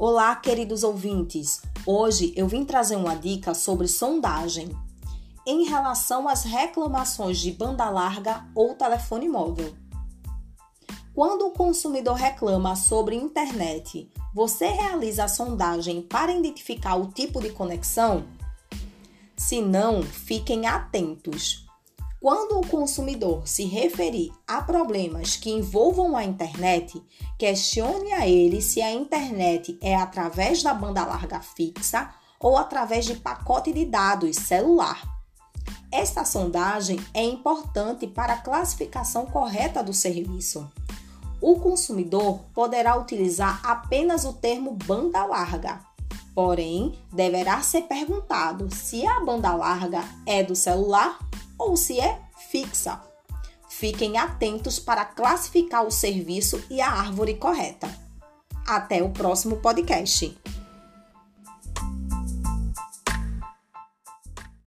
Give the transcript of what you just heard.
Olá, queridos ouvintes! Hoje eu vim trazer uma dica sobre sondagem em relação às reclamações de banda larga ou telefone móvel. Quando o consumidor reclama sobre internet, você realiza a sondagem para identificar o tipo de conexão? Se não, fiquem atentos. Quando o consumidor se referir a problemas que envolvam a internet, questione a ele se a internet é através da banda larga fixa ou através de pacote de dados celular. Esta sondagem é importante para a classificação correta do serviço. O consumidor poderá utilizar apenas o termo banda larga, porém deverá ser perguntado se a banda larga é do celular ou se é fixa. Fiquem atentos para classificar o serviço e a árvore correta. Até o próximo podcast.